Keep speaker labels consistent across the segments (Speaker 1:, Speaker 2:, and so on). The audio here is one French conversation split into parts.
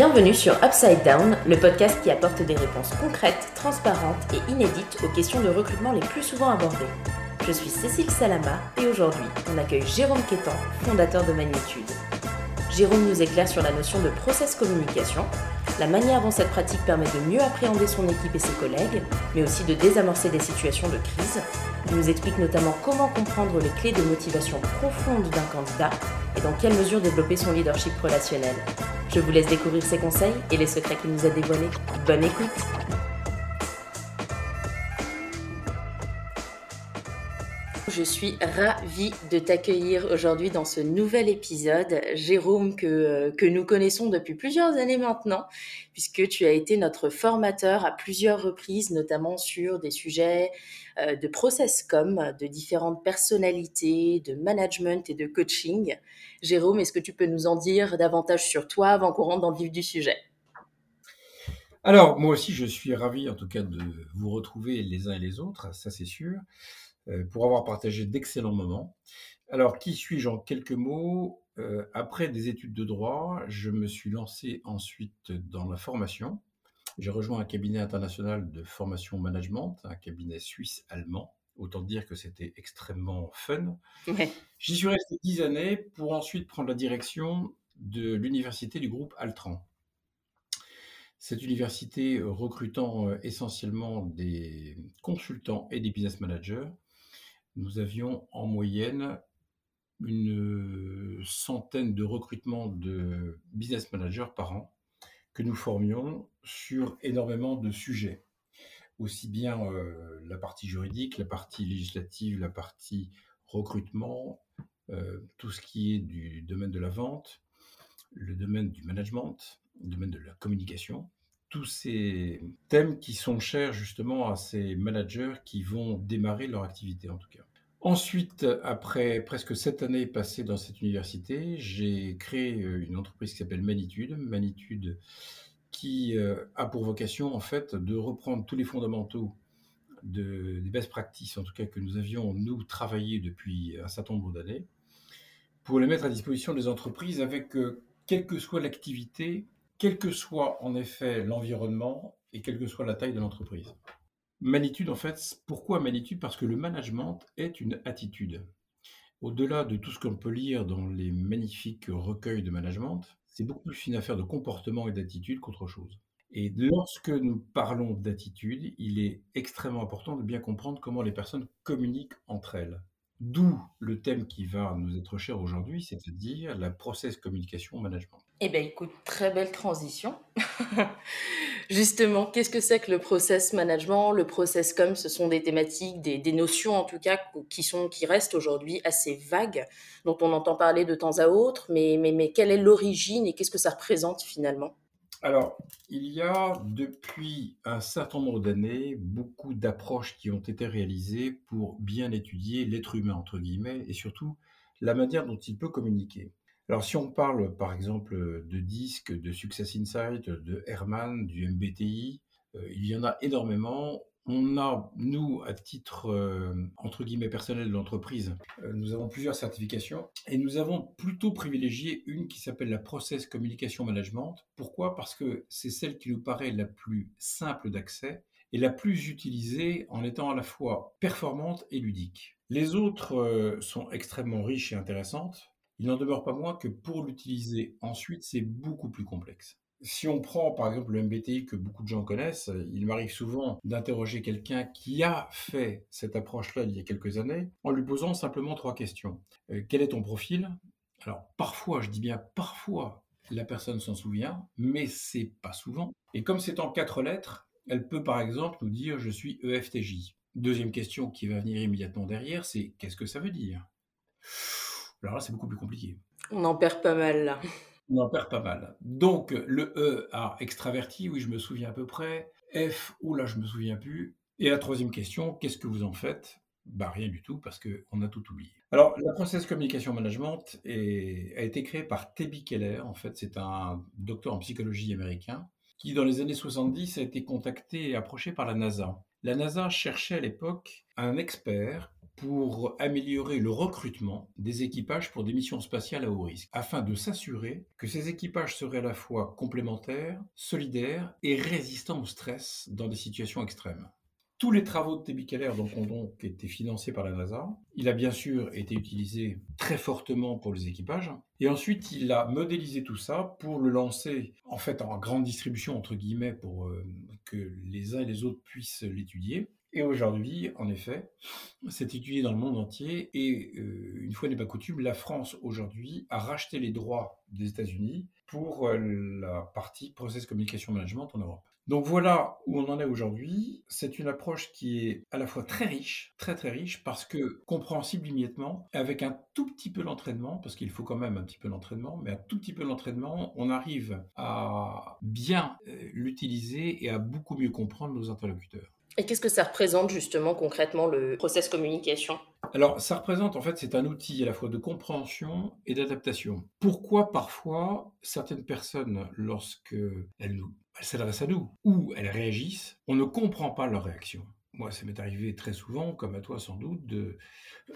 Speaker 1: Bienvenue sur Upside Down, le podcast qui apporte des réponses concrètes, transparentes et inédites aux questions de recrutement les plus souvent abordées. Je suis Cécile Salama et aujourd'hui, on accueille Jérôme Quétan, fondateur de Magnitude. Jérôme nous éclaire sur la notion de process communication, la manière dont cette pratique permet de mieux appréhender son équipe et ses collègues, mais aussi de désamorcer des situations de crise. Il nous explique notamment comment comprendre les clés de motivation profonde d'un candidat et dans quelle mesure développer son leadership relationnel. Je vous laisse découvrir ses conseils et les secrets qu'il nous a dévoilés. Bonne écoute Je suis ravie de t'accueillir aujourd'hui dans ce nouvel épisode. Jérôme, que, que nous connaissons depuis plusieurs années maintenant, puisque tu as été notre formateur à plusieurs reprises, notamment sur des sujets euh, de process com, de différentes personnalités, de management et de coaching. Jérôme, est-ce que tu peux nous en dire davantage sur toi avant qu'on rentre dans le vif du sujet?
Speaker 2: Alors, moi aussi, je suis ravi en tout cas de vous retrouver les uns et les autres, ça c'est sûr. Euh, pour avoir partagé d'excellents moments. Alors, qui suis-je en quelques mots? Euh, Après des études de droit, je me suis lancé ensuite dans la formation. J'ai rejoint un cabinet international de formation management, un cabinet suisse-allemand. Autant dire que c'était extrêmement fun. J'y suis resté dix années pour ensuite prendre la direction de l'université du groupe Altran. Cette université recrutant euh, essentiellement des consultants et des business managers nous avions en moyenne une centaine de recrutements de business managers par an que nous formions sur énormément de sujets. Aussi bien euh, la partie juridique, la partie législative, la partie recrutement, euh, tout ce qui est du domaine de la vente, le domaine du management, le domaine de la communication, tous ces thèmes qui sont chers justement à ces managers qui vont démarrer leur activité en tout cas. Ensuite, après presque sept années passées dans cette université, j'ai créé euh, une entreprise qui s'appelle Manitude. Manitude qui euh, a pour vocation en fait de reprendre tous les fondamentaux de, des best practices, en tout cas que nous avions nous travaillé depuis un certain nombre d'années, pour les mettre à disposition des entreprises avec euh, quelle que soit l'activité quel que soit en effet l'environnement et quelle que soit la taille de l'entreprise. Manitude, en fait, pourquoi Manitude Parce que le management est une attitude. Au-delà de tout ce qu'on peut lire dans les magnifiques recueils de management, c'est beaucoup plus une affaire de comportement et d'attitude qu'autre chose. Et lorsque nous parlons d'attitude, il est extrêmement important de bien comprendre comment les personnes communiquent entre elles. D'où le thème qui va nous être cher aujourd'hui, c'est-à-dire la process communication management.
Speaker 1: Eh bien, écoute, très belle transition. Justement, qu'est-ce que c'est que le process management? Le process com, ce sont des thématiques, des, notions en tout cas, qui, sont, qui restent aujourd'hui assez vagues, dont on entend parler de temps à autre, mais, mais, mais quelle est l'origine et qu'est-ce que ça représente finalement?
Speaker 2: Alors, il y a depuis un certain nombre d'années beaucoup d'approches qui ont été réalisées pour bien étudier l'être humain, entre guillemets, et surtout la manière dont il peut communiquer. Alors, si on parle par exemple de DISC, de Success Insight, de Herman, du MBTI, euh, il y en a énormément. On a, nous, à titre, euh, entre guillemets, personnel de l'entreprise, euh, nous avons plusieurs certifications et nous avons plutôt privilégié une qui s'appelle la Process Communication Management. Pourquoi? Parce que c'est celle qui nous paraît la plus simple d'accès et la plus utilisée en étant à la fois performante et ludique. Les autres euh, sont extrêmement riches et intéressantes. Il n'en demeure pas moins que pour l'utiliser ensuite, c'est beaucoup plus complexe si on prend par exemple le MBTI que beaucoup de gens connaissent, il m'arrive souvent d'interroger quelqu'un qui a fait cette approche-là il y a quelques années en lui posant simplement trois questions. Euh, quel est ton profil? Alors parfois, je dis bien parfois, la personne s'en souvient, mais c'est pas souvent. Et comme c'est en quatre lettres, elle peut par exemple nous dire je suis EFTJ. Deuxième question qui va venir immédiatement derrière, c'est qu'est-ce que ça veut dire? Alors là, c'est beaucoup plus compliqué.
Speaker 1: On en perd pas mal là.
Speaker 2: On en perd pas mal. Donc, le E a extraverti, oui, je me souviens à peu près. F, ou là, je me souviens plus. Et la troisième question, qu'est-ce que vous en faites? Bah, rien du tout, parce qu'on a tout oublié. Alors, la Process Communication Management a été créée par Tebi Keller. En fait, c'est un docteur en psychologie américain qui, dans les années 70, a été contacté et approché par la NASA. La NASA cherchait à l'époque un expert pour améliorer le recrutement des équipages pour des missions spatiales à haut risque, afin de s'assurer que ces équipages seraient à la fois complémentaires, solidaires et résistants au stress dans des situations extrêmes tous les travaux de donc, ont donc été financés par la NASA. Il a bien sûr été utilisé très fortement pour les équipages. Et ensuite, il a modélisé tout ça pour le lancer en fait en grande distribution, entre guillemets, pour euh, que les uns et les autres puissent l'étudier. Et aujourd'hui, en effet, c'est étudié dans le monde entier. Et euh, une fois n'est pas coutume, la France aujourd'hui a racheté les droits des États-Unis pour euh, la partie Process Communication Management en Europe. Donc voilà où on en est aujourd'hui. C'est une approche qui est à la fois très riche, très très riche, parce que compréhensible immédiatement, avec un tout petit peu d'entraînement, parce qu'il faut quand même un petit peu d'entraînement, mais un tout petit peu d'entraînement, on arrive à bien euh, l'utiliser et à beaucoup mieux comprendre nos interlocuteurs.
Speaker 1: Et qu'est-ce que ça représente justement concrètement le process communication?
Speaker 2: Alors ça représente en fait c'est un outil à la fois de compréhension et d'adaptation. Pourquoi parfois certaines personnes lorsque elles s'adressent à nous ou elles réagissent, on ne comprend pas leur réaction? Moi, ça m'est arrivé très souvent, comme à toi sans doute, de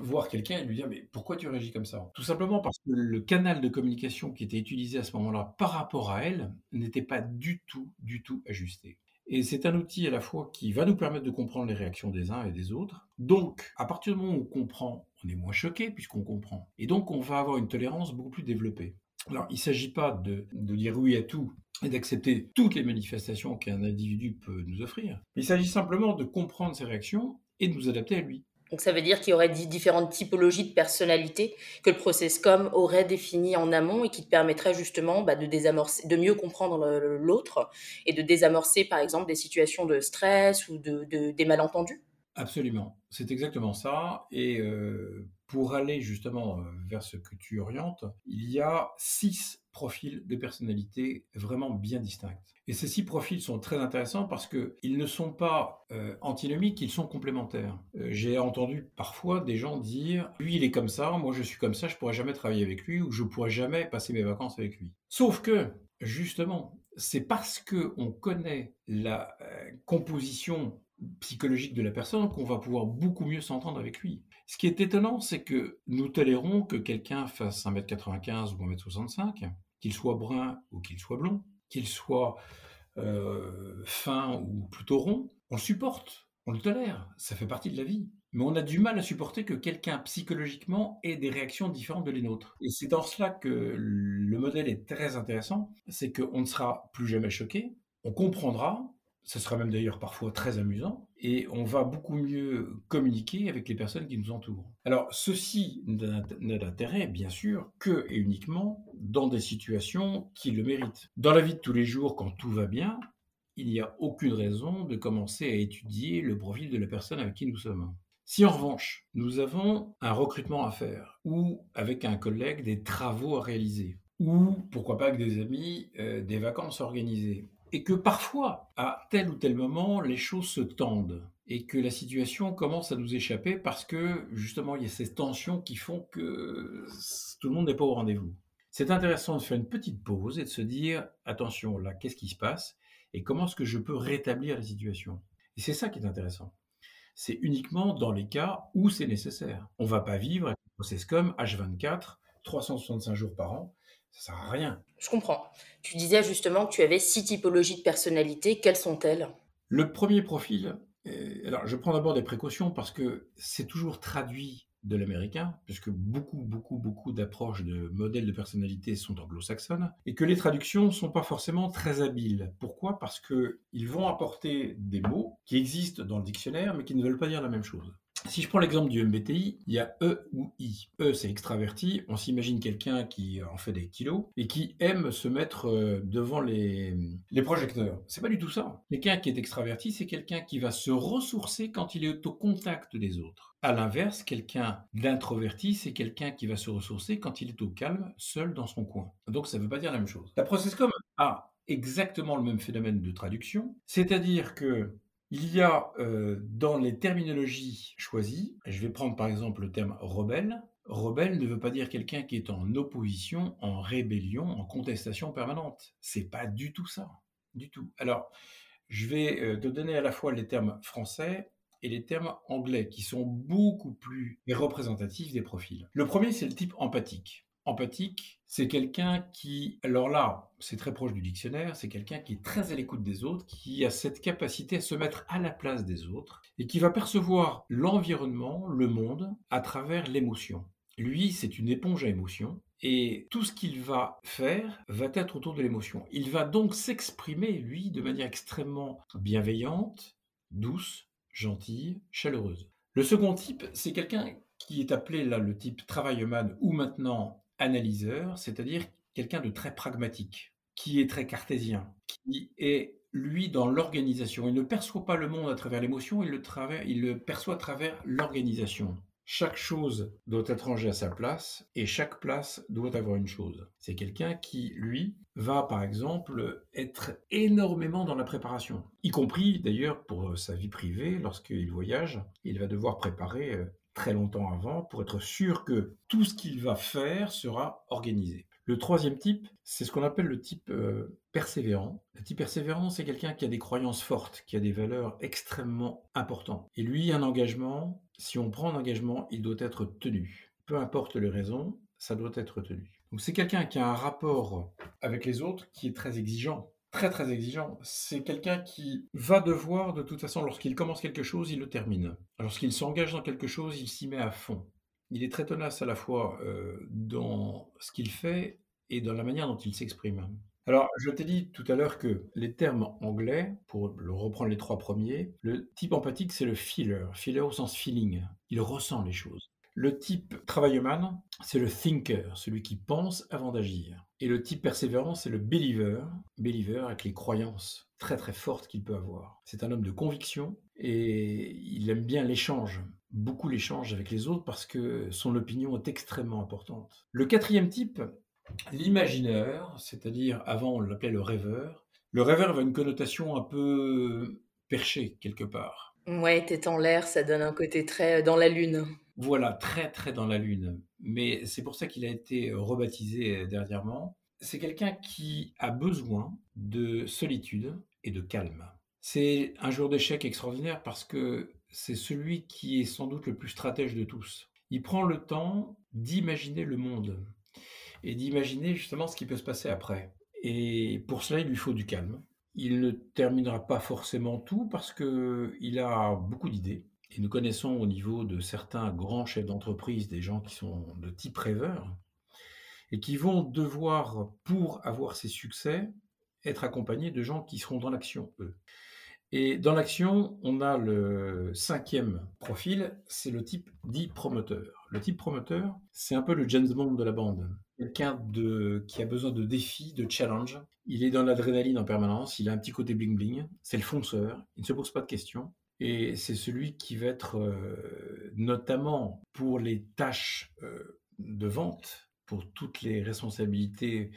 Speaker 2: voir quelqu'un et lui dire mais pourquoi tu réagis comme ça? Tout simplement parce que le canal de communication qui était utilisé à ce moment-là par rapport à elle n'était pas du tout, du tout ajusté. Et c'est un outil à la fois qui va nous permettre de comprendre les réactions des uns et des autres. Donc, à partir du moment où on comprend, on est moins choqué puisqu'on comprend. Et donc, on va avoir une tolérance beaucoup plus développée. Alors, il ne s'agit pas de, dire oui à tout et d'accepter toutes les manifestations qu'un individu peut nous offrir. Il s'agit simplement de comprendre ses réactions et de nous adapter à lui.
Speaker 1: Donc ça veut dire qu'il y aurait différentes typologies de personnalités que le processcom aurait définies en amont et qui te permettraient justement bah, de désamorcer, de mieux comprendre l'autre et de désamorcer par exemple des situations de stress ou de, des malentendus.
Speaker 2: Absolument, c'est exactement ça. Et euh, pour aller justement euh, vers ce que tu orientes, il y a six profils de personnalité vraiment bien distincts. Et ces six profils sont très intéressants parce qu'ils ne sont pas euh, antinomiques, ils sont complémentaires. Euh, j'ai entendu parfois des gens dire lui il est comme ça, moi je suis comme ça, je pourrais jamais travailler avec lui ou je pourrais jamais passer mes vacances avec lui. Sauf que justement, c'est parce que on connaît la composition psychologique de la personne qu'on va pouvoir beaucoup mieux s'entendre avec lui. Ce qui est étonnant, c'est que nous tolérons que quelqu'un fasse 1m95 ou 1m65, qu'il soit brun ou qu'il soit blond, qu'il soit euh, fin ou plutôt rond. On le supporte, on le tolère, ça fait partie de la vie. Mais on a du mal à supporter que quelqu'un psychologiquement ait des réactions différentes de les nôtres. Et c'est dans cela que le modèle est très intéressant, c'est qu'on ne sera plus jamais choqué, on comprendra, ce sera même d'ailleurs parfois très amusant, et on va beaucoup mieux communiquer avec les personnes qui nous entourent. Alors, ceci n'a d'intérêt, bien sûr, que et uniquement dans des situations qui le méritent. Dans la vie de tous les jours, quand tout va bien, il n'y a aucune raison de commencer à étudier le profil de la personne avec qui nous sommes. Si en revanche, nous avons un recrutement à faire, ou avec un collègue des travaux à réaliser, ou pourquoi pas avec des amis, euh, des vacances organisées, et que parfois, à tel ou tel moment, les choses se tendent et que la situation commence à nous échapper parce que justement, il y a ces tensions qui font que tout le monde n'est pas au rendez-vous. C'est intéressant de faire une petite pause et de se dire, attention, là, qu'est-ce qui se passe et comment est-ce que je peux rétablir la situation Et c'est ça qui est intéressant. C'est uniquement dans les cas où c'est nécessaire. On ne va pas vivre avec comme H24, 365 jours par an, ça sert à rien.
Speaker 1: Je comprends. Tu disais justement que tu avais six typologies de personnalité. Quelles sont-elles?
Speaker 2: Le premier profil, euh, alors je prends d'abord des précautions parce que c'est toujours traduit de l'américain, puisque beaucoup, beaucoup, beaucoup d'approches de modèles de personnalité sont anglo-saxonnes, et que les traductions ne sont pas forcément très habiles. Pourquoi? Parce qu'ils vont apporter des mots qui existent dans le dictionnaire, mais qui ne veulent pas dire la même chose. Si je prends l'exemple du MBTI, il y a E ou I. E, c'est extraverti. On s'imagine quelqu'un qui en fait des kilos et qui aime se mettre euh, devant les, les projecteurs. C'est pas du tout ça. Quelqu'un qui est extraverti, c'est quelqu'un qui va se ressourcer quand il est au contact des autres. À l'inverse, quelqu'un d'introverti, c'est quelqu'un qui va se ressourcer quand il est au calme, seul dans son coin. Donc ça ne veut pas dire la même chose. La Processcom a exactement le même phénomène de traduction, c'est-à-dire que il y a euh, dans les terminologies choisies, je vais prendre par exemple le terme rebelle. Rebelle ne veut pas dire quelqu'un qui est en opposition, en rébellion, en contestation permanente. C'est pas du tout ça, du tout. Alors, je vais euh, te donner à la fois les termes français et les termes anglais qui sont beaucoup plus représentatifs des profils. Le premier, c'est le type empathique. Empathique, c'est quelqu'un qui, alors là, c'est très proche du dictionnaire, c'est quelqu'un qui est très à l'écoute des autres, qui a cette capacité à se mettre à la place des autres et qui va percevoir l'environnement, le monde, à travers l'émotion. Lui, c'est une éponge à émotion et tout ce qu'il va faire va être autour de l'émotion. Il va donc s'exprimer, lui, de manière extrêmement bienveillante, douce, gentille, chaleureuse. Le second type, c'est quelqu'un qui est appelé là le type travailleman ou maintenant analyseur, c'est-à-dire quelqu'un de très pragmatique, qui est très cartésien, qui est lui dans l'organisation. Il ne perçoit pas le monde à travers l'émotion, il, il le perçoit à travers l'organisation. Chaque chose doit être rangée à sa place et chaque place doit avoir une chose. C'est quelqu'un qui, lui, va par exemple être énormément dans la préparation, y compris d'ailleurs pour sa vie privée, lorsqu'il voyage, il va devoir préparer euh, très longtemps avant pour être sûr que tout ce qu'il va faire sera organisé. Le troisième type, c'est ce qu'on appelle le type euh, persévérant. Le type persévérant, c'est quelqu'un qui a des croyances fortes, qui a des valeurs extrêmement importantes. Et lui, un engagement, si on prend un engagement, il doit être tenu. Peu importe les raisons, ça doit être tenu. Donc c'est quelqu'un qui a un rapport avec les autres qui est très exigeant. Très très exigeant. C'est quelqu'un qui va devoir, de toute façon, lorsqu'il commence quelque chose, il le termine. Lorsqu'il s'engage dans quelque chose, il s'y met à fond il est très tenace à la fois euh, dans ce qu'il fait et dans la manière dont il s'exprime. Alors, je t'ai dit tout à l'heure que les termes anglais, pour reprendre les trois premiers, le type empathique, c'est le feeler, feeler au sens feeling. Il ressent les choses. Le type travailleman, c'est le thinker, celui qui pense avant d'agir. Et le type persévérant, c'est le believer, believer avec les croyances très très fortes qu'il peut avoir. C'est un homme de conviction et il aime bien l'échange beaucoup l'échange avec les autres parce que son opinion est extrêmement importante. Le quatrième type, l'imagineur, c'est-à-dire avant on l'appelait le rêveur. Le rêveur a une connotation un peu perchée quelque part.
Speaker 1: Ouais, tête en l'air, ça donne un côté très dans la lune.
Speaker 2: Voilà, très très dans la lune. Mais c'est pour ça qu'il a été rebaptisé dernièrement. C'est quelqu'un qui a besoin de solitude et de calme. C'est un jour d'échec extraordinaire parce que c'est celui qui est sans doute le plus stratège de tous. Il prend le temps d'imaginer le monde et d'imaginer justement ce qui peut se passer après. Et pour cela, il lui faut du calme. Il ne terminera pas forcément tout parce qu'il a beaucoup d'idées. Et nous connaissons au niveau de certains grands chefs d'entreprise des gens qui sont de type rêveur et qui vont devoir, pour avoir ces succès, être accompagnés de gens qui seront dans l'action, eux. Et dans l'action, on a le cinquième profil, c'est le type dit promoteur. Le type promoteur, c'est un peu le James Bond de la bande. Quelqu'un qui a besoin de défis, de challenge. Il est dans l'adrénaline en permanence, il a un petit côté bling-bling, c'est le fonceur, il ne se pose pas de questions. Et c'est celui qui va être, euh, notamment pour les tâches euh, de vente, pour toutes les responsabilités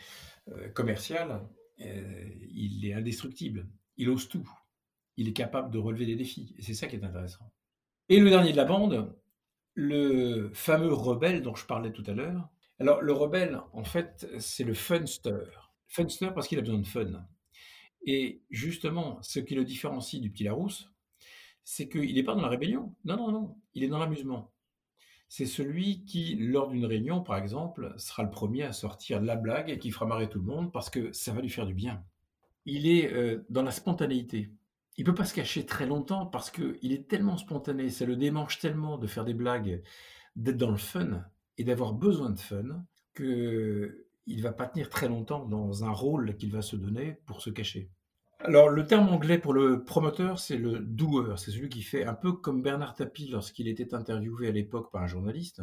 Speaker 2: euh, commerciales, il est indestructible. Il ose tout il est capable de relever des défis. Et c'est ça qui est intéressant. Et le dernier de la bande, le fameux rebelle dont je parlais tout à l'heure. Alors, le rebelle, en fait, c'est le funster. Funster parce qu'il a besoin de fun. Et justement, ce qui le différencie du petit Larousse, c'est qu'il n'est pas dans la rébellion. Non, non, non. Il est dans l'amusement. C'est celui qui, lors d'une réunion, par exemple, sera le premier à sortir la blague et qui fera marrer tout le monde parce que ça va lui faire du bien. Il est euh, dans la spontanéité il peut pas se cacher très longtemps parce qu'il est tellement spontané, ça le démange tellement de faire des blagues, d'être dans le fun et d'avoir besoin de fun que il va pas tenir très longtemps dans un rôle qu'il va se donner pour se cacher. Alors le terme anglais pour le promoteur, c'est le doer, c'est celui qui fait un peu comme Bernard Tapie lorsqu'il était interviewé à l'époque par un journaliste.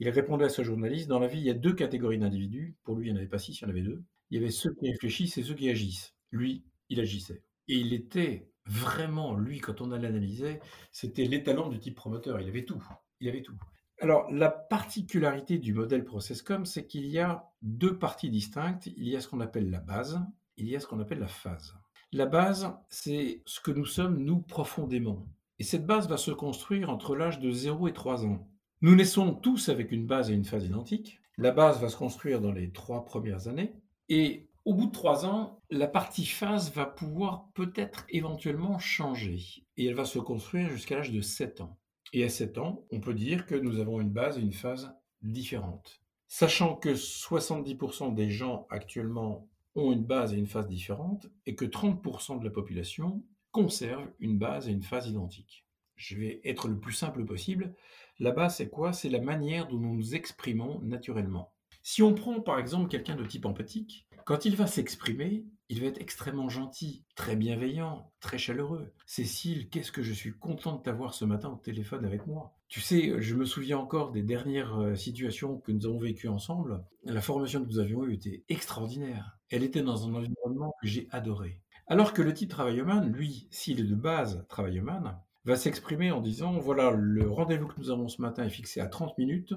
Speaker 2: Il répondait à ce journaliste, dans la vie, il y a deux catégories d'individus. Pour lui, il n'y en avait pas six, il y en avait deux. Il y avait ceux qui réfléchissent et ceux qui agissent. Lui, il agissait. Et il était vraiment, lui, quand on l'analysait, c'était l'étalon du type promoteur. Il avait tout. Il avait tout. Alors, la particularité du modèle ProcessCom, c'est qu'il y a deux parties distinctes. Il y a ce qu'on appelle la base, il y a ce qu'on appelle la phase. La base, c'est ce que nous sommes, nous, profondément. Et cette base va se construire entre l'âge de 0 et 3 ans. Nous naissons tous avec une base et une phase identiques. La base va se construire dans les trois premières années. Et au bout de trois ans, la partie phase va pouvoir peut-être éventuellement changer. et elle va se construire jusqu'à l'âge de 7 ans. Et à 7 ans, on peut dire que nous avons une base et une phase différentes. Sachant que 70% des gens actuellement ont une base et une phase différentes, et que 30% de la population conserve une base et une phase identiques. Je vais être le plus simple possible. La base, c'est quoi? C'est la manière dont nous nous exprimons naturellement. Si on prend par exemple quelqu'un de type empathique, quand il va s'exprimer, il va être extrêmement gentil, très bienveillant, très chaleureux. Cécile, qu'est-ce que je suis content de t'avoir ce matin au téléphone avec moi? Tu sais, je me souviens encore des dernières euh, situations que nous avons vécues ensemble. La formation que nous avions eue était extraordinaire. Elle était dans un environnement que j'ai adoré. Alors que le type travailleman, lui, s'il est de base travailleman, va s'exprimer en disant, voilà, le rendez-vous que nous avons ce matin est fixé à 30 minutes.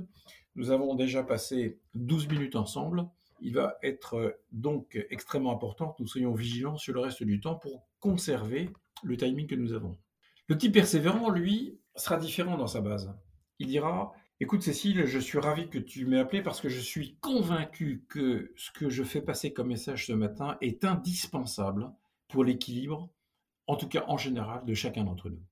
Speaker 2: Nous avons déjà passé 12 minutes ensemble. Il va être euh, donc extrêmement important que nous soyons vigilants sur le reste du temps pour conserver le timing que nous avons. Le type persévérant, lui, sera différent dans sa base. Il dira Écoute Cécile, je suis ravi que tu m'aies appelé parce que je suis convaincu que ce que je fais passer comme message ce matin est indispensable pour l'équilibre, en tout cas en général, de chacun d'entre nous.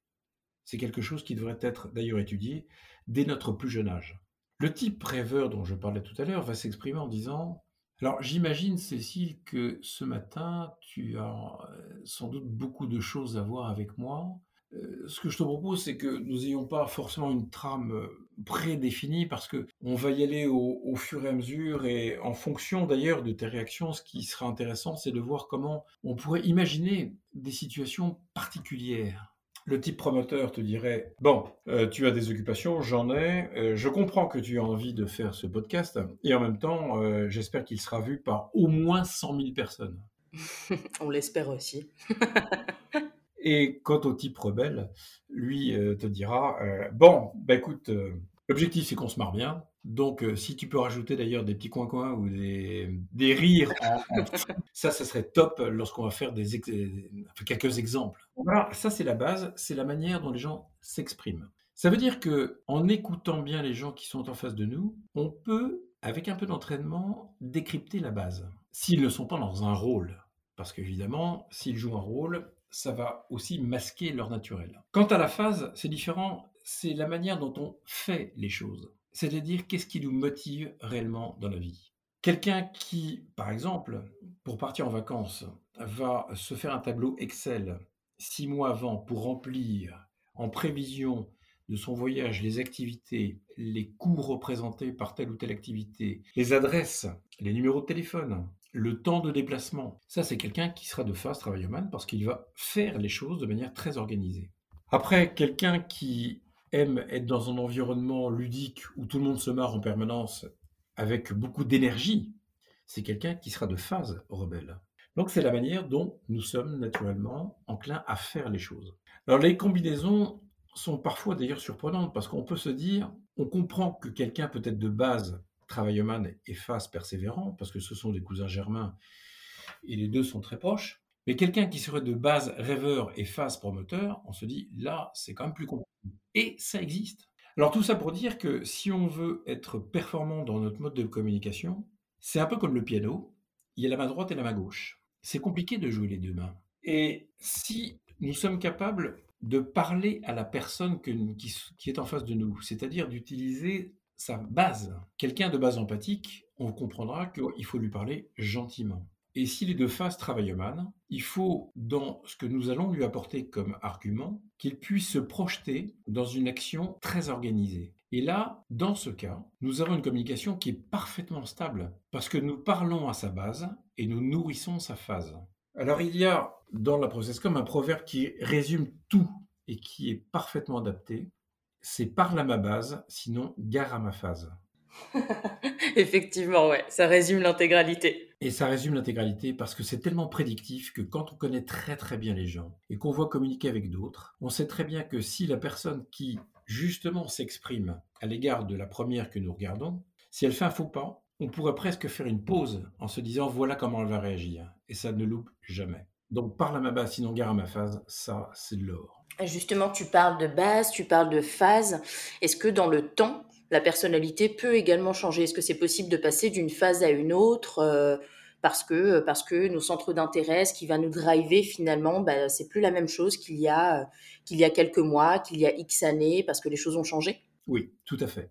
Speaker 2: C'est quelque chose qui devrait être d'ailleurs étudié dès notre plus jeune âge. Le type rêveur dont je parlais tout à l'heure va s'exprimer en disant Alors j'imagine, Cécile, que ce matin, tu as euh, sans doute beaucoup de choses à voir avec moi. Euh, ce que je te propose, c'est que nous n'ayons pas forcément une trame euh, prédéfinie parce que on va y aller au, fur et à mesure et en fonction d'ailleurs de tes réactions, ce qui sera intéressant, c'est de voir comment on pourrait imaginer des situations particulières le type promoteur te dirait Bon, euh, tu as des occupations, j'en ai, je comprends que tu as envie de faire ce podcast, et en même temps, j'espère qu'il sera vu par au moins 100 000 personnes.
Speaker 1: On l'espère aussi.
Speaker 2: et quant au type rebelle, lui te dira Bon, bah écoute, l'objectif c'est qu'on se marre bien, donc, euh, si tu peux rajouter d'ailleurs des petits coins-coins ou des, des rires, ça, ça serait top lorsqu'on va faire des quelques exemples. Voilà, ça c'est la base, c'est la manière dont les gens s'expriment. Ça veut dire que en écoutant bien les gens qui sont en face de nous, on peut, avec un peu d'entraînement, décrypter la base. S'ils ne sont pas dans un rôle, parce qu'évidemment, s'ils jouent un rôle, ça va aussi masquer leur naturel. Quant à la phase, c'est différent, c'est la manière dont on fait les choses c'est-à-dire qu'est-ce qui nous motive réellement dans la vie? Quelqu'un qui, par exemple, pour partir en vacances, va se faire un tableau Excel six mois avant pour remplir en prévision de son voyage les activités, les coûts représentés par telle ou telle activité, les adresses, les numéros de téléphone, le temps de déplacement. Ça, c'est quelqu'un qui sera de face travailleman parce qu'il va faire les choses de manière très organisée. Après, quelqu'un qui aime être dans un environnement ludique où tout le monde se marre en permanence avec beaucoup d'énergie, c'est quelqu'un qui sera de phase rebelle. Donc c'est la manière dont nous sommes naturellement enclins à faire les choses. Alors les combinaisons sont parfois d'ailleurs surprenantes parce qu'on peut se dire, on comprend que quelqu'un peut être de base travailleman et phase persévérant parce que ce sont des cousins germains et les deux sont très proches. Mais quelqu'un qui serait de base rêveur et phase promoteur, on se dit là, c'est quand même plus compliqué. Et ça existe. Alors tout ça pour dire que si on veut être performant dans notre mode de communication, c'est un peu comme le piano, il y a la main droite et la main gauche. C'est compliqué de jouer les deux mains. Et si nous sommes capables de parler à la personne qui est en face de nous, c'est-à-dire d'utiliser sa base, quelqu'un de base empathique, on comprendra qu'il faut lui parler gentiment. Et s'il est de face travailleman, il faut, dans ce que nous allons lui apporter comme argument, qu'il puisse se projeter dans une action très organisée. Et là, dans ce cas, nous avons une communication qui est parfaitement stable, parce que nous parlons à sa base et nous nourrissons sa phase. Alors il y a dans la process comme un proverbe qui résume tout et qui est parfaitement adapté. C'est parle à ma base, sinon gare à ma phase.
Speaker 1: Effectivement, ouais, ça résume l'intégralité.
Speaker 2: Et ça résume l'intégralité parce que c'est tellement prédictif que quand on connaît très très bien les gens et qu'on voit communiquer avec d'autres, on sait très bien que si la personne qui justement s'exprime à l'égard de la première que nous regardons, si elle fait un faux pas, on pourrait presque faire une pause en se disant voilà comment elle va réagir. Et ça ne loupe jamais. Donc parle à ma base, sinon gare à ma phase, ça c'est de l'or.
Speaker 1: Justement, tu parles de base, tu parles de phase. Est-ce que dans le temps, la personnalité peut également changer? Est-ce que c'est possible de passer d'une phase à une autre euh, parce que, parce que nos centres d'intérêt, ce qui va nous driver finalement, bah, c'est plus la même chose qu'il y, a, qu'il y a quelques mois, qu'il y a X années, parce que les choses ont changé?
Speaker 2: Oui, tout à fait.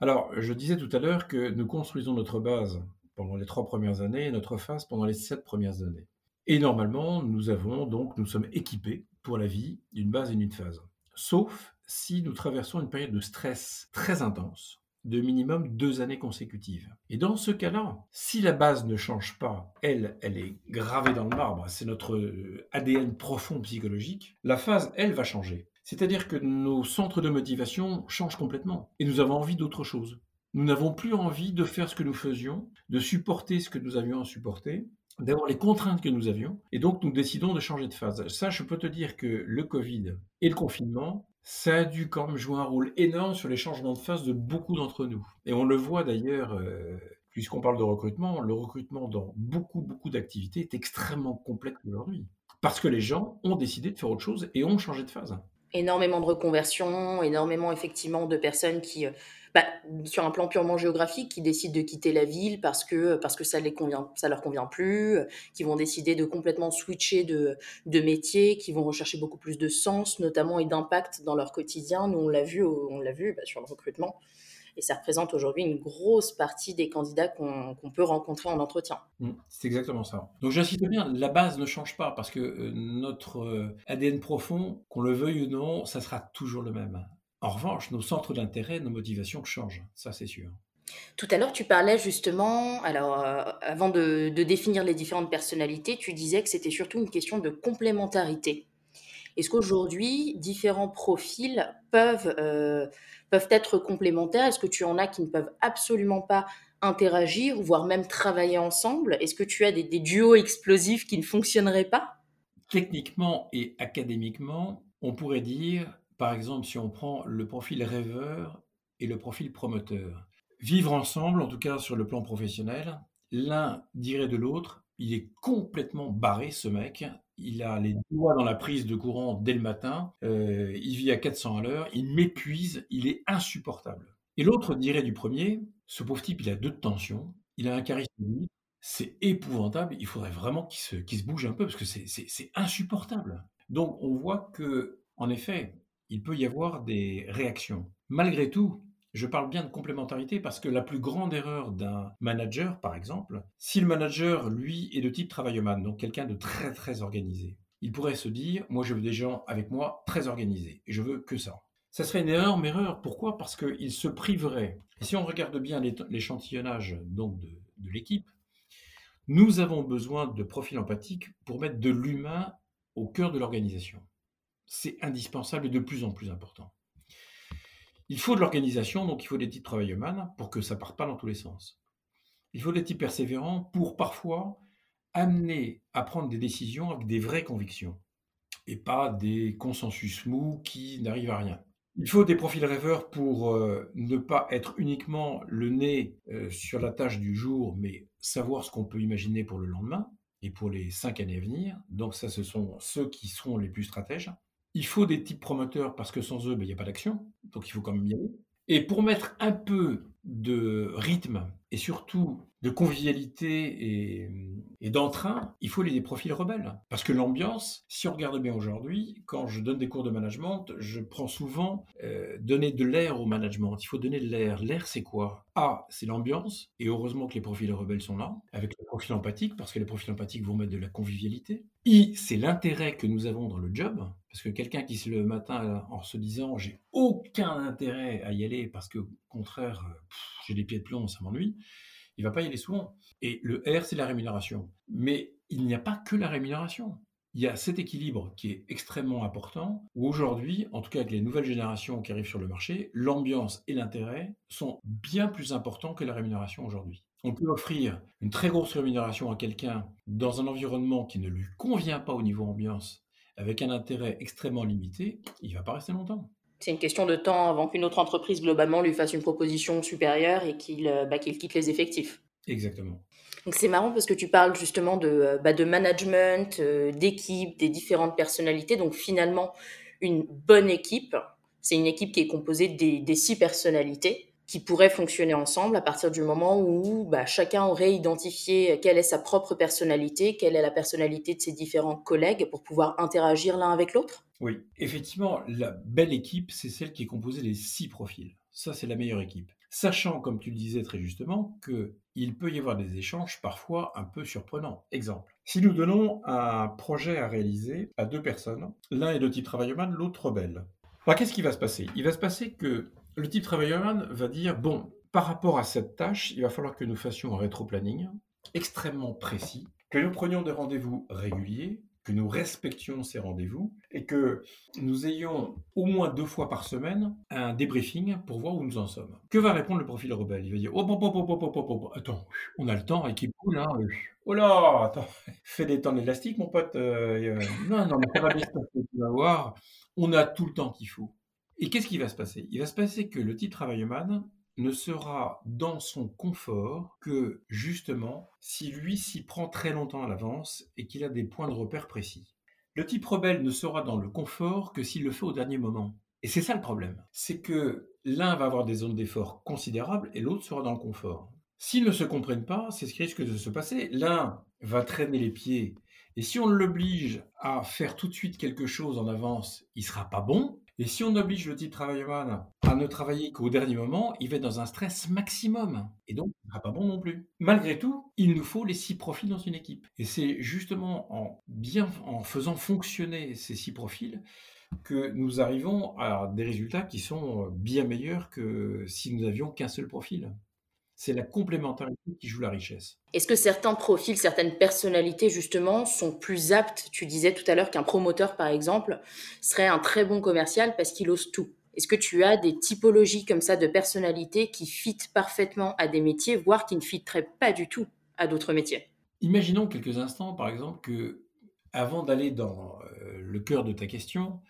Speaker 2: Alors, je disais tout à l'heure que nous construisons notre base pendant les trois premières années et notre phase pendant les sept premières années. Et normalement, nous avons donc, nous sommes équipés pour la vie d'une base et d'une phase. Sauf si nous traversons une période de stress très intense, de minimum deux années consécutives. Et dans ce cas-là, si la base ne change pas, elle, elle est gravée dans le marbre, c'est notre euh, ADN profond psychologique, la phase, elle, va changer. C'est-à-dire que nos centres de motivation changent complètement et nous avons envie d'autre chose. Nous n'avons plus envie de faire ce que nous faisions, de supporter ce que nous avions à supporter, d'avoir les contraintes que nous avions, et donc nous décidons de changer de phase. Ça, je peux te dire que le Covid et le confinement ça a dû quand même jouer un rôle énorme sur les changements de phase de beaucoup d'entre nous. Et on le voit d'ailleurs, euh, puisqu'on parle de recrutement, le recrutement dans beaucoup, beaucoup d'activités est extrêmement complexe aujourd'hui. Parce que les gens ont décidé de faire autre chose et ont changé de phase.
Speaker 1: Énormément de reconversions, énormément effectivement de personnes qui euh, bah, sur un plan purement géographique, qui décident de quitter la ville parce que, parce que ça, les convient, ça leur convient plus, qui vont décider de complètement switcher de, de métier, qui vont rechercher beaucoup plus de sens, notamment, et d'impact dans leur quotidien. Nous, on l'a vu, on l'a vu bah, sur le recrutement. Et ça représente aujourd'hui une grosse partie des candidats qu'on peut rencontrer en entretien.
Speaker 2: Mmh, c'est exactement ça. Donc j'insiste bien, la base ne change pas parce que euh, notre euh, ADN profond, qu'on le veuille ou non, ça sera toujours le même. En revanche, nos centres d'intérêt, nos motivations changent, ça c'est sûr.
Speaker 1: Tout à l'heure, tu parlais justement, alors euh, avant de, définir les différentes personnalités, tu disais que c'était surtout une question de complémentarité. Est-ce qu'aujourd'hui, différents profils peuvent, euh, peuvent être complémentaires? Est-ce que tu en as qui ne peuvent absolument pas interagir, voire même travailler ensemble? Est-ce que tu as des duos explosifs qui ne fonctionneraient pas?
Speaker 2: Techniquement et académiquement, on pourrait dire par exemple, si on prend le profil rêveur et le profil promoteur. Vivre ensemble, en tout cas sur le plan professionnel, l'un dirait de l'autre, il est complètement barré ce mec, il a les doigts dans la prise de courant dès le matin, euh, il vit à 400 à l'heure, il m'épuise, il est insupportable. Et l'autre dirait du premier, ce pauvre type, il a deux tensions, il a un charisme c'est épouvantable, il faudrait vraiment qu'il se, se, bouge un peu parce que c'est insupportable. Donc on voit que, en effet, il peut y avoir des réactions. Malgré tout, je parle bien de complémentarité parce que la plus grande erreur d'un manager, par exemple, si le manager, lui, est de type travailleman, donc quelqu'un de très très organisé, il pourrait se dire, moi je veux des gens avec moi très organisés, et je veux que ça. Ça serait une énorme erreur. Pourquoi? Parce qu'il se priverait. Et si on regarde bien l'échantillonnage donc de, de l'équipe, nous avons besoin de profils empathiques pour mettre de l'humain au cœur de l'organisation c'est indispensable et de plus en plus important. Il faut de l'organisation, donc il faut des types travailleurs pour que ça parte pas dans tous les sens. Il faut des types persévérants pour parfois amener à prendre des décisions avec des vraies convictions et pas des consensus mous qui n'arrivent à rien. Il faut des profils rêveurs pour euh, ne pas être uniquement le nez euh, sur la tâche du jour, mais savoir ce qu'on peut imaginer pour le lendemain et pour les cinq années à venir. Donc ça, ce sont ceux qui seront les plus stratèges. Il faut des types promoteurs parce que sans eux, ben, il n'y a pas d'action. Donc il faut quand même y aller. Et pour mettre un peu de rythme et surtout de convivialité et, d'entrain, il faut des profils rebelles. Parce que l'ambiance, si on regarde bien aujourd'hui, quand je donne des cours de management, je prends souvent euh, donner de l'air au management. Il faut donner de l'air. L'air, c'est quoi? A, c'est l'ambiance. Et heureusement que les profils rebelles sont là, avec le profil empathique, parce que les profils empathiques vont mettre de la convivialité. I, c'est l'intérêt que nous avons dans le job. Parce que quelqu'un qui se le matin en se disant j'ai aucun intérêt à y aller parce que, au contraire, j'ai des pieds de plomb, ça m'ennuie, il va pas y aller souvent. Et le R, c'est la rémunération. Mais il n'y a pas que la rémunération. Il y a cet équilibre qui est extrêmement important, où aujourd'hui, en tout cas avec les nouvelles générations qui arrivent sur le marché, l'ambiance et l'intérêt sont bien plus importants que la rémunération aujourd'hui. On peut offrir une très grosse rémunération à quelqu'un dans un environnement qui ne lui convient pas au niveau ambiance, avec un intérêt extrêmement limité, il ne va pas rester longtemps.
Speaker 1: C'est une question de temps avant qu'une autre entreprise globalement lui fasse une proposition supérieure et qu'il euh, bah, quitte les effectifs.
Speaker 2: Exactement.
Speaker 1: Donc c'est marrant parce que tu parles justement de, euh, bah, de management, euh, d'équipe, des différentes personnalités. Donc finalement, une bonne équipe, c'est une équipe qui est composée des, six personnalités. Qui pourraient fonctionner ensemble à partir du moment où bah, chacun aurait identifié quelle est sa propre personnalité, quelle est la personnalité de ses différents collègues pour pouvoir interagir l'un avec l'autre
Speaker 2: Oui, effectivement, la belle équipe, c'est celle qui est composée des six profils. Ça, c'est la meilleure équipe. Sachant, comme tu le disais très justement, qu'il peut y avoir des échanges parfois un peu surprenants. Exemple, si nous donnons un projet à réaliser à deux personnes, l'un est de type travailleman, l'autre rebelle. Qu'est-ce qui va se passer? Il va se passer que le type travailleman va dire, bon, par rapport à cette tâche, il va falloir que nous fassions un rétro-planning extrêmement précis, que nous prenions des rendez-vous réguliers, que nous respections ces rendez-vous et que nous ayons au moins deux fois par semaine un débriefing pour voir où nous en sommes. Que va répondre le profil rebelle? Il va dire Oh, oh, oh, oh, oh attends, on a le temps, équipe cool, hein Oh là, attends, fais des temps élastiques, mon pote. Euh, non, non, mais ça va bien tu vas voir. On a tout le temps qu'il faut. Et qu'est-ce qui va se passer? Il va se passer que le type travailleman ne sera dans son confort que justement si lui s'y prend très longtemps à l'avance et qu'il a des points de repère précis. Le type rebelle ne sera dans le confort que s'il le fait au dernier moment. Et c'est ça le problème. C'est que l'un va avoir des zones d'effort considérables et l'autre sera dans le confort. S'ils ne se comprennent pas, c'est ce qui risque de se passer. L'un va traîner les pieds et si on l'oblige à faire tout de suite quelque chose en avance, il sera pas bon. Et si on oblige le type travailleman à ne travailler qu'au dernier moment, il va être dans un stress maximum. Et donc, ce ne sera pas bon non plus. Malgré tout, il nous faut les six profils dans une équipe. Et c'est justement en bien, en faisant fonctionner ces six profils que nous arrivons à des résultats qui sont bien meilleurs que si nous n'avions qu'un seul profil c'est la complémentarité qui joue la richesse.
Speaker 1: Est-ce que certains profils, certaines personnalités, justement, sont plus aptes Tu disais tout à l'heure qu'un promoteur, par exemple, serait un très bon commercial parce qu'il ose tout? Est-ce que tu as des typologies comme ça de personnalités qui fitent parfaitement à des métiers, voire qui ne fitteraient pas du tout à d'autres métiers?
Speaker 2: Imaginons quelques instants, par exemple, que avant d'aller dans euh, le cœur de ta question,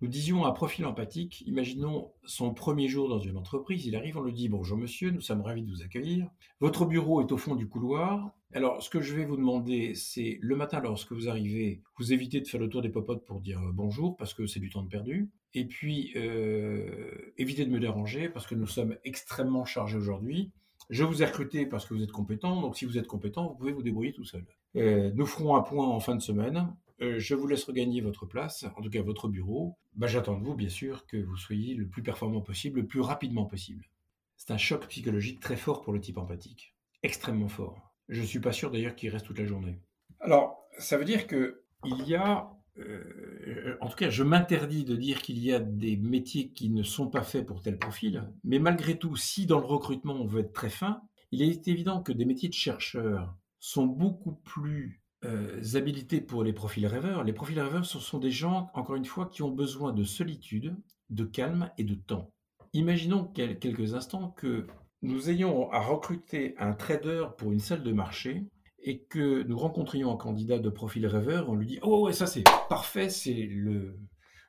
Speaker 2: nous disions un profil empathique, imaginons son premier jour dans une entreprise, il arrive, on lui dit bonjour monsieur, nous sommes ravis de vous accueillir. Votre bureau est au fond du couloir. Alors ce que je vais vous demander, c'est le matin lorsque vous arrivez, vous évitez de faire le tour des popotes pour dire euh, bonjour parce que c'est du temps de perdu. Et puis euh, évitez de me déranger parce que nous sommes extrêmement chargés aujourd'hui. Je vous ai recruté parce que vous êtes compétent, donc si vous êtes compétent, vous pouvez vous débrouiller tout seul. Euh, nous ferons un point en fin de semaine. Euh, je vous laisse regagner votre place, en tout cas votre bureau. Bah, j'attends de vous, bien sûr, que vous soyez le plus performant possible, le plus rapidement possible. C'est un choc psychologique très fort pour le type empathique. Extrêmement fort. Je ne suis pas sûr d'ailleurs qu'il reste toute la journée. Alors, ça veut dire que il y a, euh, en tout cas, je m'interdis de dire qu'il y a des métiers qui ne sont pas faits pour tel profil, mais malgré tout, si dans le recrutement on veut être très fin, il est évident que des métiers de chercheurs sont beaucoup plus euh, habilités pour les profils rêveurs. Les profils rêveurs, ce sont des gens, encore une fois, qui ont besoin de solitude, de calme et de temps. Imaginons quelques instants que nous ayons à recruter un trader pour une salle de marché et que nous rencontrions un candidat de profil rêveur, on lui dit Oh, ouais, ça c'est parfait, c'est le,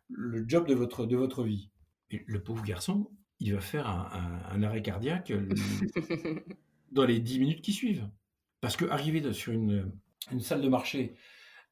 Speaker 2: le job de votre, de votre vie. Et le pauvre garçon, il va faire un, arrêt cardiaque dans les dix minutes qui suivent. Parce qu'arriver sur une, une salle de marché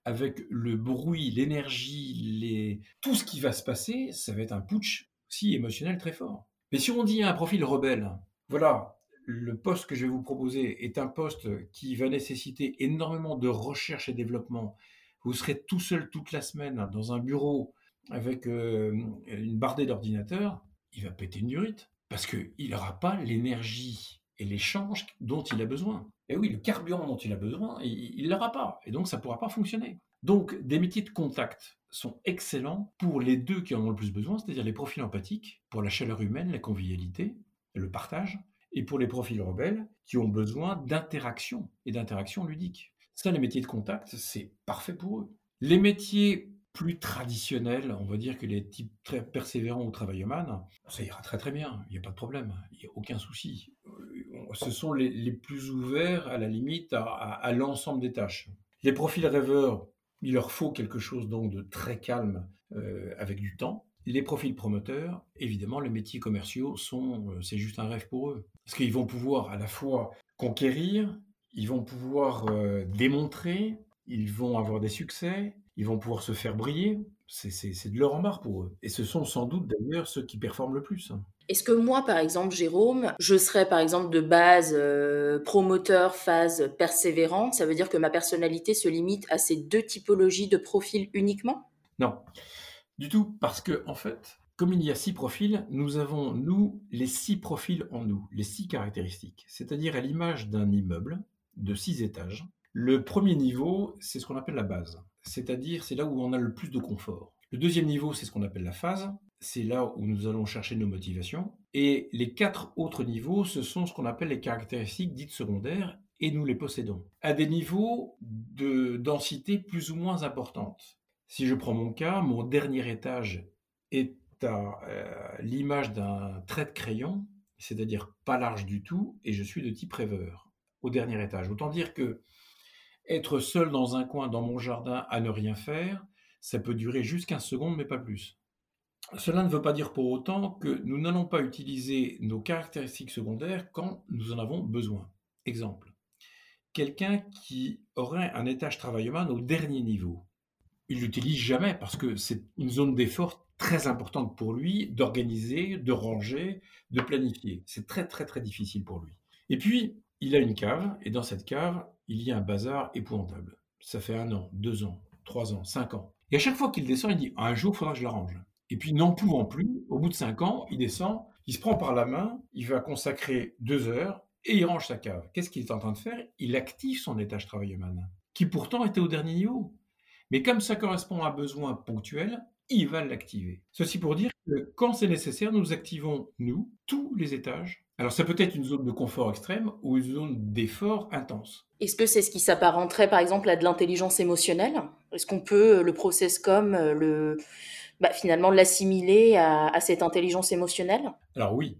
Speaker 2: avec le bruit, l'énergie, tout ce qui va se passer, ça va être un putsch aussi émotionnel très fort. Mais si on dit un profil rebelle, voilà, le poste que je vais vous proposer est un poste qui va nécessiter énormément de recherche et développement. Vous serez tout seul toute la semaine dans un bureau avec euh, une bardée d'ordinateurs, il va péter une durite parce qu'il n'aura pas l'énergie et l'échange dont il a besoin. Et oui, le carburant dont il a besoin, il ne l'aura pas. Et donc, ça ne pourra pas fonctionner. Donc, des métiers de contact sont excellents pour les deux qui en ont le plus besoin, c'est-à-dire les profils empathiques, pour la chaleur humaine, la convivialité, le partage, et pour les profils rebelles qui ont besoin d'interaction et d'interaction ludique. Ça, les métiers de contact, c'est parfait pour eux. Les métiers plus traditionnels, on va dire que les types très persévérants ou travailloman, ça ira très très bien, il n'y a pas de problème, il n'y a aucun souci. Euh, ce sont les, plus ouverts à la limite à, l'ensemble des tâches. Les profils rêveurs, il leur faut quelque chose donc de très calme euh, avec du temps. Les profils promoteurs, évidemment, les métiers commerciaux sont, euh, c'est juste un rêve pour eux. Parce qu'ils vont pouvoir à la fois conquérir, ils vont pouvoir démontrer, ils vont avoir des succès, ils vont pouvoir se faire briller, c'est de l'or en barre pour eux. Et ce sont sans doute d'ailleurs ceux qui performent le plus.
Speaker 1: Est-ce que moi, par exemple, Jérôme, je serais par exemple de base euh, promoteur, phase persévérante Ça veut dire que ma personnalité se limite à ces deux typologies de profils uniquement?
Speaker 2: Non, du tout, parce que en fait, comme il y a six profils, nous avons, nous, les six profils en nous, les six caractéristiques. C'est-à-dire à, l'image d'un immeuble de six étages. Le premier niveau, c'est ce qu'on appelle la base. C'est-à-dire, c'est là où on a le plus de confort. Le deuxième niveau, c'est ce qu'on appelle la phase. C'est là où nous allons chercher nos motivations. Et les quatre autres niveaux, ce sont ce qu'on appelle les caractéristiques dites secondaires, et nous les possédons, à des niveaux de densité plus ou moins importantes. Si je prends mon cas, mon dernier étage est à euh, l'image d'un trait de crayon, c'est-à-dire pas large du tout, et je suis de type rêveur, au dernier étage. Autant dire que être seul dans un coin dans mon jardin à ne rien faire, ça peut durer juste 15 secondes, mais pas plus. Cela ne veut pas dire pour autant que nous n'allons pas utiliser nos caractéristiques secondaires quand nous en avons besoin. Exemple, quelqu'un qui aurait un étage travaillman au dernier niveau, il l'utilise jamais parce que c'est une zone d'effort très importante pour lui d'organiser, de ranger, de planifier. C'est très très très difficile pour lui. Et puis, il a une cave, et dans cette cave, il y a un bazar épouvantable. Ça fait un an, deux ans, trois ans, cinq ans. Et à chaque fois qu'il descend, il dit un jour, il faudra que je la range. Et puis, n'en pouvant plus, au bout de cinq ans, il descend, il se prend par la main, il va consacrer deux heures et il range sa cave. Qu'est-ce qu'il est en train de faire? Il active son étage travailleman, qui pourtant était au dernier niveau. Mais comme ça correspond à un besoin ponctuel, il va l'activer. Ceci pour dire que quand c'est nécessaire, nous activons, nous, tous les étages. Alors ça peut être une zone de confort extrême ou une zone d'effort intense.
Speaker 1: Est-ce que c'est ce qui s'apparenterait par exemple à de l'intelligence émotionnelle? Est-ce qu'on peut le process comme le bah, finalement l'assimiler à, cette intelligence émotionnelle?
Speaker 2: Alors oui,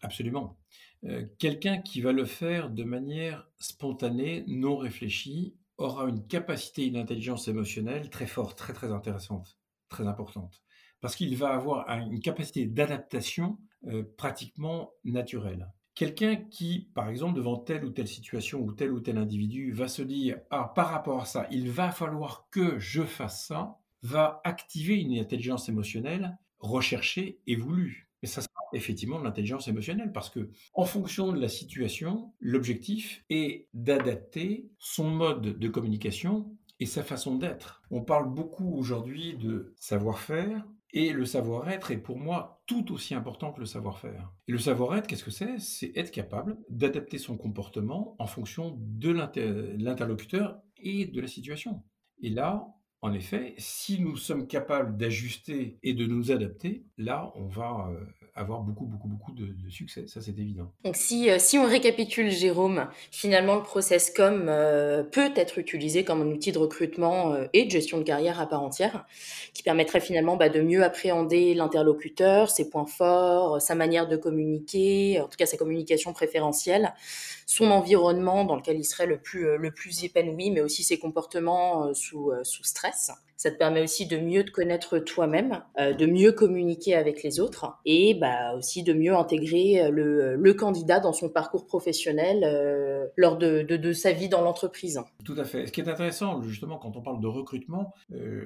Speaker 2: absolument. Euh, quelqu'un qui va le faire de manière spontanée, non réfléchie, aura une capacité d'intelligence émotionnelle très forte, très très intéressante très importante, parce qu'il va avoir une capacité d'adaptation euh, pratiquement naturelle. Quelqu'un qui, par exemple, devant telle ou telle situation ou tel ou tel individu, va se dire Ah, par rapport à ça, il va falloir que je fasse ça, va activer une intelligence émotionnelle recherchée et voulue. Et ça sera effectivement de l'intelligence émotionnelle parce que, en fonction de la situation, l'objectif est d'adapter son mode de communication et sa façon d'être. On parle beaucoup aujourd'hui de savoir-faire, et le savoir-être est pour moi tout aussi important que le savoir-faire. Et le savoir-être, qu'est-ce que c'est? C'est être capable d'adapter son comportement en fonction de l'interlocuteur et de la situation. Et là, en effet, si nous sommes capables d'ajuster et de nous adapter, là, on va euh, avoir beaucoup, beaucoup, beaucoup de, succès. Ça, c'est évident.
Speaker 1: Donc, si, euh, si on récapitule, Jérôme, finalement, le process com euh, peut être utilisé comme un outil de recrutement euh, et de gestion de carrière à part entière, qui permettrait finalement bah, de mieux appréhender l'interlocuteur, ses points forts, sa manière de communiquer, en tout cas sa communication préférentielle, son environnement dans lequel il serait le plus, le plus épanoui, mais aussi ses comportements sous, sous stress. Ça te permet aussi de mieux te connaître toi-même, euh, de mieux communiquer avec les autres et bah, aussi de mieux intégrer euh, le, candidat dans son parcours professionnel euh, lors de, sa vie dans l'entreprise.
Speaker 2: Tout à fait. Ce qui est intéressant, justement, quand on parle de recrutement,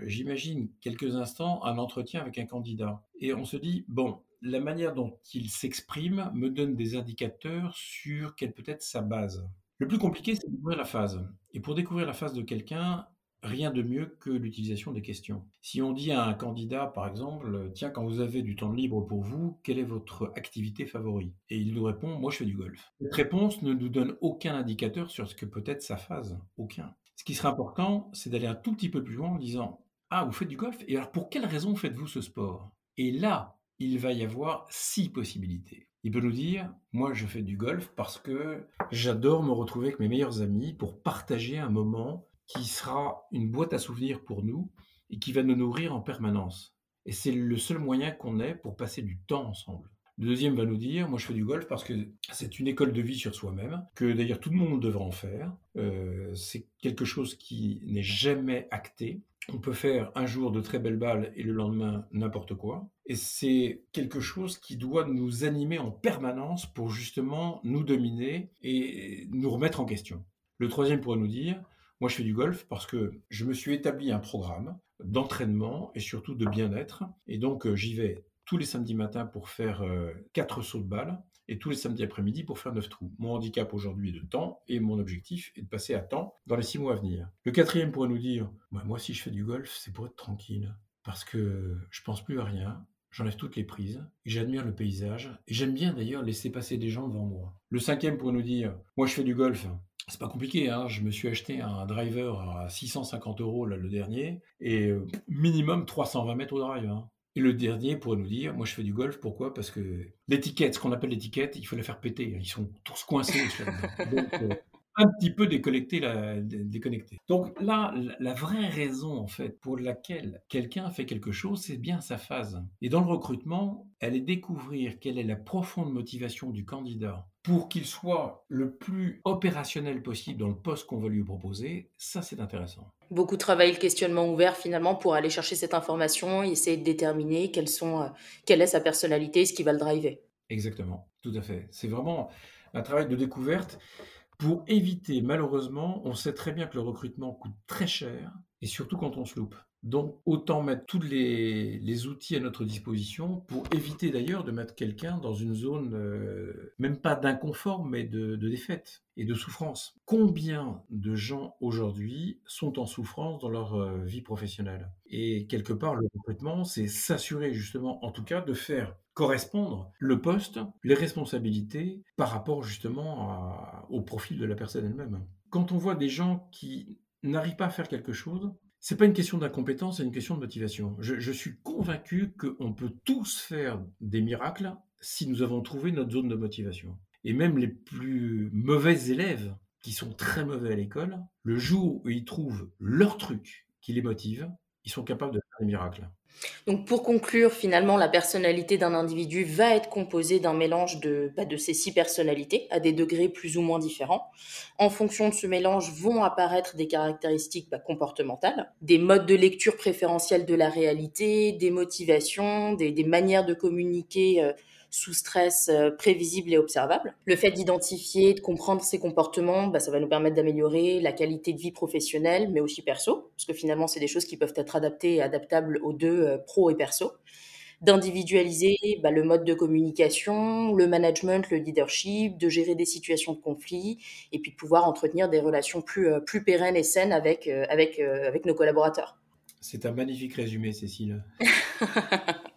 Speaker 2: j'imagine quelques instants un entretien avec un candidat. Et on se dit, bon, la manière dont il s'exprime me donne des indicateurs sur quelle peut être sa base. Le plus compliqué, c'est de découvrir la phase. Et pour découvrir la phase de quelqu'un, rien de mieux que l'utilisation des questions. Si on dit à un candidat, par exemple, tiens, quand vous avez du temps libre pour vous, quelle est votre activité favorite? Et il nous répond, moi je fais du golf. Cette réponse ne nous donne aucun indicateur sur ce que peut être sa phase, aucun. Ce qui serait important, c'est d'aller un tout petit peu plus loin en disant, ah, vous faites du golf? Et alors pour quelle raison faites-vous ce sport? Et là, il va y avoir six possibilités. Il peut nous dire, moi je fais du golf parce que j'adore me retrouver avec mes meilleurs amis pour partager un moment qui sera une boîte à souvenirs pour nous et qui va nous nourrir en permanence. Et c'est le seul moyen qu'on ait pour passer du temps ensemble. Le deuxième va nous dire, moi je fais du golf parce que c'est une école de vie sur soi-même, que d'ailleurs tout le monde devrait en faire. Euh, c'est quelque chose qui n'est jamais acté. On peut faire un jour de très belles balles et le lendemain n'importe quoi. Et c'est quelque chose qui doit nous animer en permanence pour justement nous dominer et nous remettre en question. Le troisième pourrait nous dire, moi, je fais du golf parce que je me suis établi un programme d'entraînement et surtout de bien-être. Et donc, euh, j'y vais tous les samedis matins pour faire euh, quatre sauts de balle et tous les samedis après-midi pour faire neuf trous. Mon handicap aujourd'hui est de temps et mon objectif est de passer à temps dans les six mois à venir. Le quatrième pourrait nous dire Moi, si je fais du golf, c'est pour être tranquille parce que je pense plus à rien. J'enlève toutes les prises, j'admire le paysage, et j'aime bien d'ailleurs laisser passer des gens devant moi. Le cinquième pourrait nous dire, moi je fais du golf, c'est pas compliqué, hein. je me suis acheté un driver à 650 euros là, le dernier, et euh, minimum 320 mètres au drive. Hein. Et le dernier pourrait nous dire, moi je fais du golf, pourquoi? Parce que l'étiquette, ce qu'on appelle l'étiquette, il faut la faire péter. Ils sont tous coincés. Donc, euh, un petit peu déconnecté, la, déconnecté. Donc là, la vraie raison en fait pour laquelle quelqu'un fait quelque chose, c'est bien sa phase. Et dans le recrutement, elle est découvrir quelle est la profonde motivation du candidat pour qu'il soit le plus opérationnel possible dans le poste qu'on va lui proposer. Ça, c'est intéressant.
Speaker 1: Beaucoup travaillent le questionnement ouvert finalement pour aller chercher cette information et essayer de déterminer quelles sont, euh, quelle est sa personnalité, ce qui va le driver.
Speaker 2: Exactement, tout à fait. C'est vraiment un travail de découverte pour éviter, malheureusement, on sait très bien que le recrutement coûte très cher, et surtout quand on se loupe. Donc, autant mettre tous les, outils à notre disposition pour éviter d'ailleurs de mettre quelqu'un dans une zone, euh, même pas d'inconfort, mais de, défaite et de souffrance. Combien de gens aujourd'hui sont en souffrance dans leur euh, vie professionnelle? Et quelque part, le recrutement, c'est s'assurer justement, en tout cas, de faire correspondre le poste, les responsabilités par rapport justement au profil de la personne elle-même. Quand on voit des gens qui n'arrivent pas à faire quelque chose, c'est pas une question d'incompétence, c'est une question de motivation. Je, suis convaincu qu'on peut tous faire des miracles si nous avons trouvé notre zone de motivation. Et même les plus mauvais élèves, qui sont très mauvais à l'école, le jour où ils trouvent leur truc qui les motive, ils sont capables de faire des miracles.
Speaker 1: Donc pour conclure, finalement, la personnalité d'un individu va être composée d'un mélange de, bah, de ces six personnalités à des degrés plus ou moins différents. En fonction de ce mélange vont apparaître des caractéristiques bah, comportementales, des modes de lecture préférentiels de la réalité, des motivations, des, des manières de communiquer. Euh, sous stress euh, prévisible et observable. Le fait d'identifier, de comprendre ses comportements, bah, ça va nous permettre d'améliorer la qualité de vie professionnelle, mais aussi perso, parce que finalement, c'est des choses qui peuvent être adaptées et adaptables aux deux, euh, pro et perso d'individualiser bah, le mode de communication, le management, le leadership, de gérer des situations de conflit et puis de pouvoir entretenir des relations plus, euh, plus pérennes et saines avec, avec, avec nos collaborateurs.
Speaker 2: C'est un magnifique résumé, Cécile.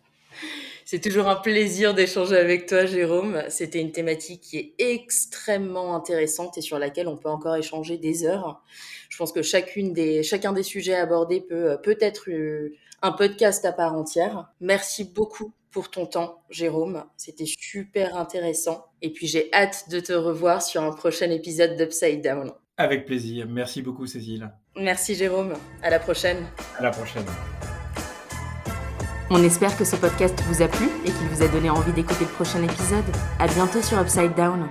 Speaker 1: C'est toujours un plaisir d'échanger avec toi, Jérôme. C'était une thématique qui est extrêmement intéressante et sur laquelle on peut encore échanger des heures. Je pense que chacune des, chacun des sujets abordés peut, peut être euh, un podcast à part entière. Merci beaucoup pour ton temps, Jérôme. C'était super intéressant. Et puis j'ai hâte de te revoir sur un prochain épisode d'Upside Down.
Speaker 2: Avec plaisir. Merci beaucoup, Cécile.
Speaker 1: Merci, Jérôme. À la prochaine.
Speaker 2: À la prochaine.
Speaker 1: On espère que ce podcast vous a plu et qu'il vous a donné envie d'écouter le prochain épisode. À bientôt sur Upside Down.